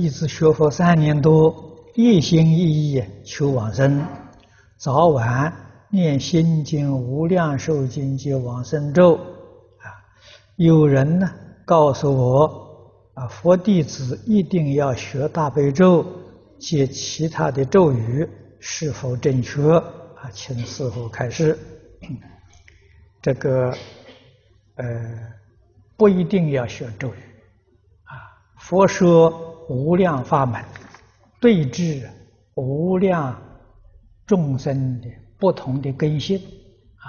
弟子学佛三年多，一心一意求往生，早晚念心经、无量寿经及往生咒。啊，有人呢告诉我，啊，佛弟子一定要学大悲咒及其他的咒语，是否正确？啊，请师父开示。这个，呃，不一定要学咒语。佛说。无量法门，对治无量众生的不同的根性啊，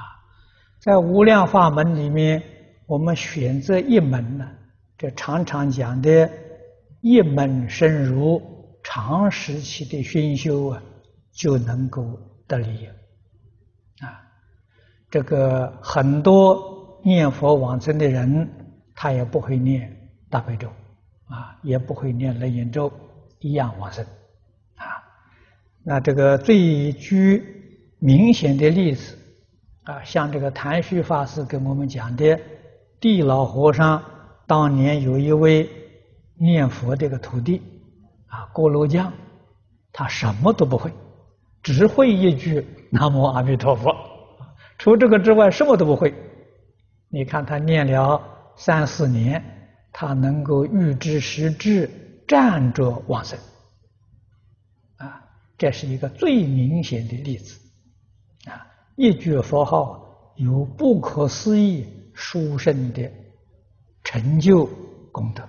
在无量法门里面，我们选择一门呢，这常常讲的一门深入，长时期的熏修啊，就能够得利啊。这个很多念佛往生的人，他也不会念大悲咒。啊，也不会念楞严咒，一样往生，啊，那这个最具明显的例子，啊，像这个谭旭法师跟我们讲的，地老和尚当年有一位念佛这个徒弟，啊，锅炉匠，他什么都不会，只会一句南无阿弥陀佛，除这个之外什么都不会。你看他念了三四年。他能够预知时至，站着往生，啊，这是一个最明显的例子，啊，一句佛号有不可思议殊胜的成就功德。